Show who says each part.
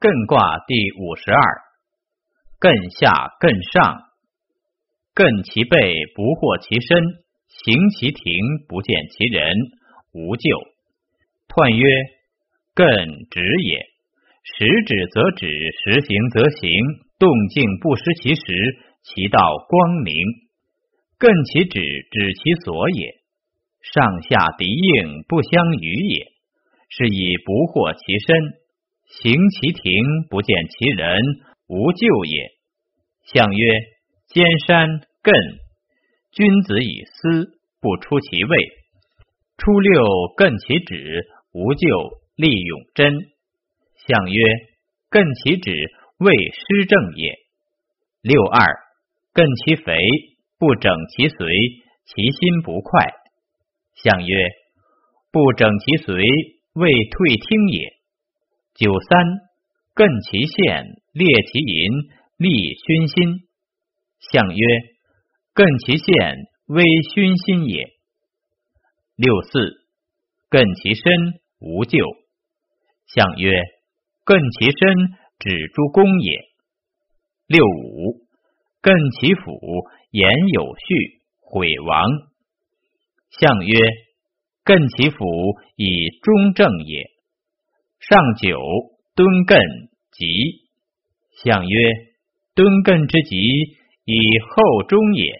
Speaker 1: 艮卦第五十二，艮下艮上，艮其背不惑其身，行其庭不见其人，无咎。彖曰：艮止也。时止则止，时行则行，动静不失其时，其道光明。艮其止，止其所也。上下敌应，不相与也。是以不惑其身。行其庭，不见其人，无咎也。相曰：兼山艮，君子以思，不出其位。初六，艮其趾，无咎，立永贞。相曰：艮其趾，未失正也。六二，艮其肥，不整其髓，其心不快。相曰：不整其髓，未退听也。九三，艮其线，列其银，利熏心。相曰：艮其线，微熏心也。六四，艮其身，无咎。相曰：艮其身，指诸公也。六五，艮其辅，言有序，毁亡。相曰：艮其辅，以中正也。上九，敦艮吉。象曰：敦艮之吉，以后终也。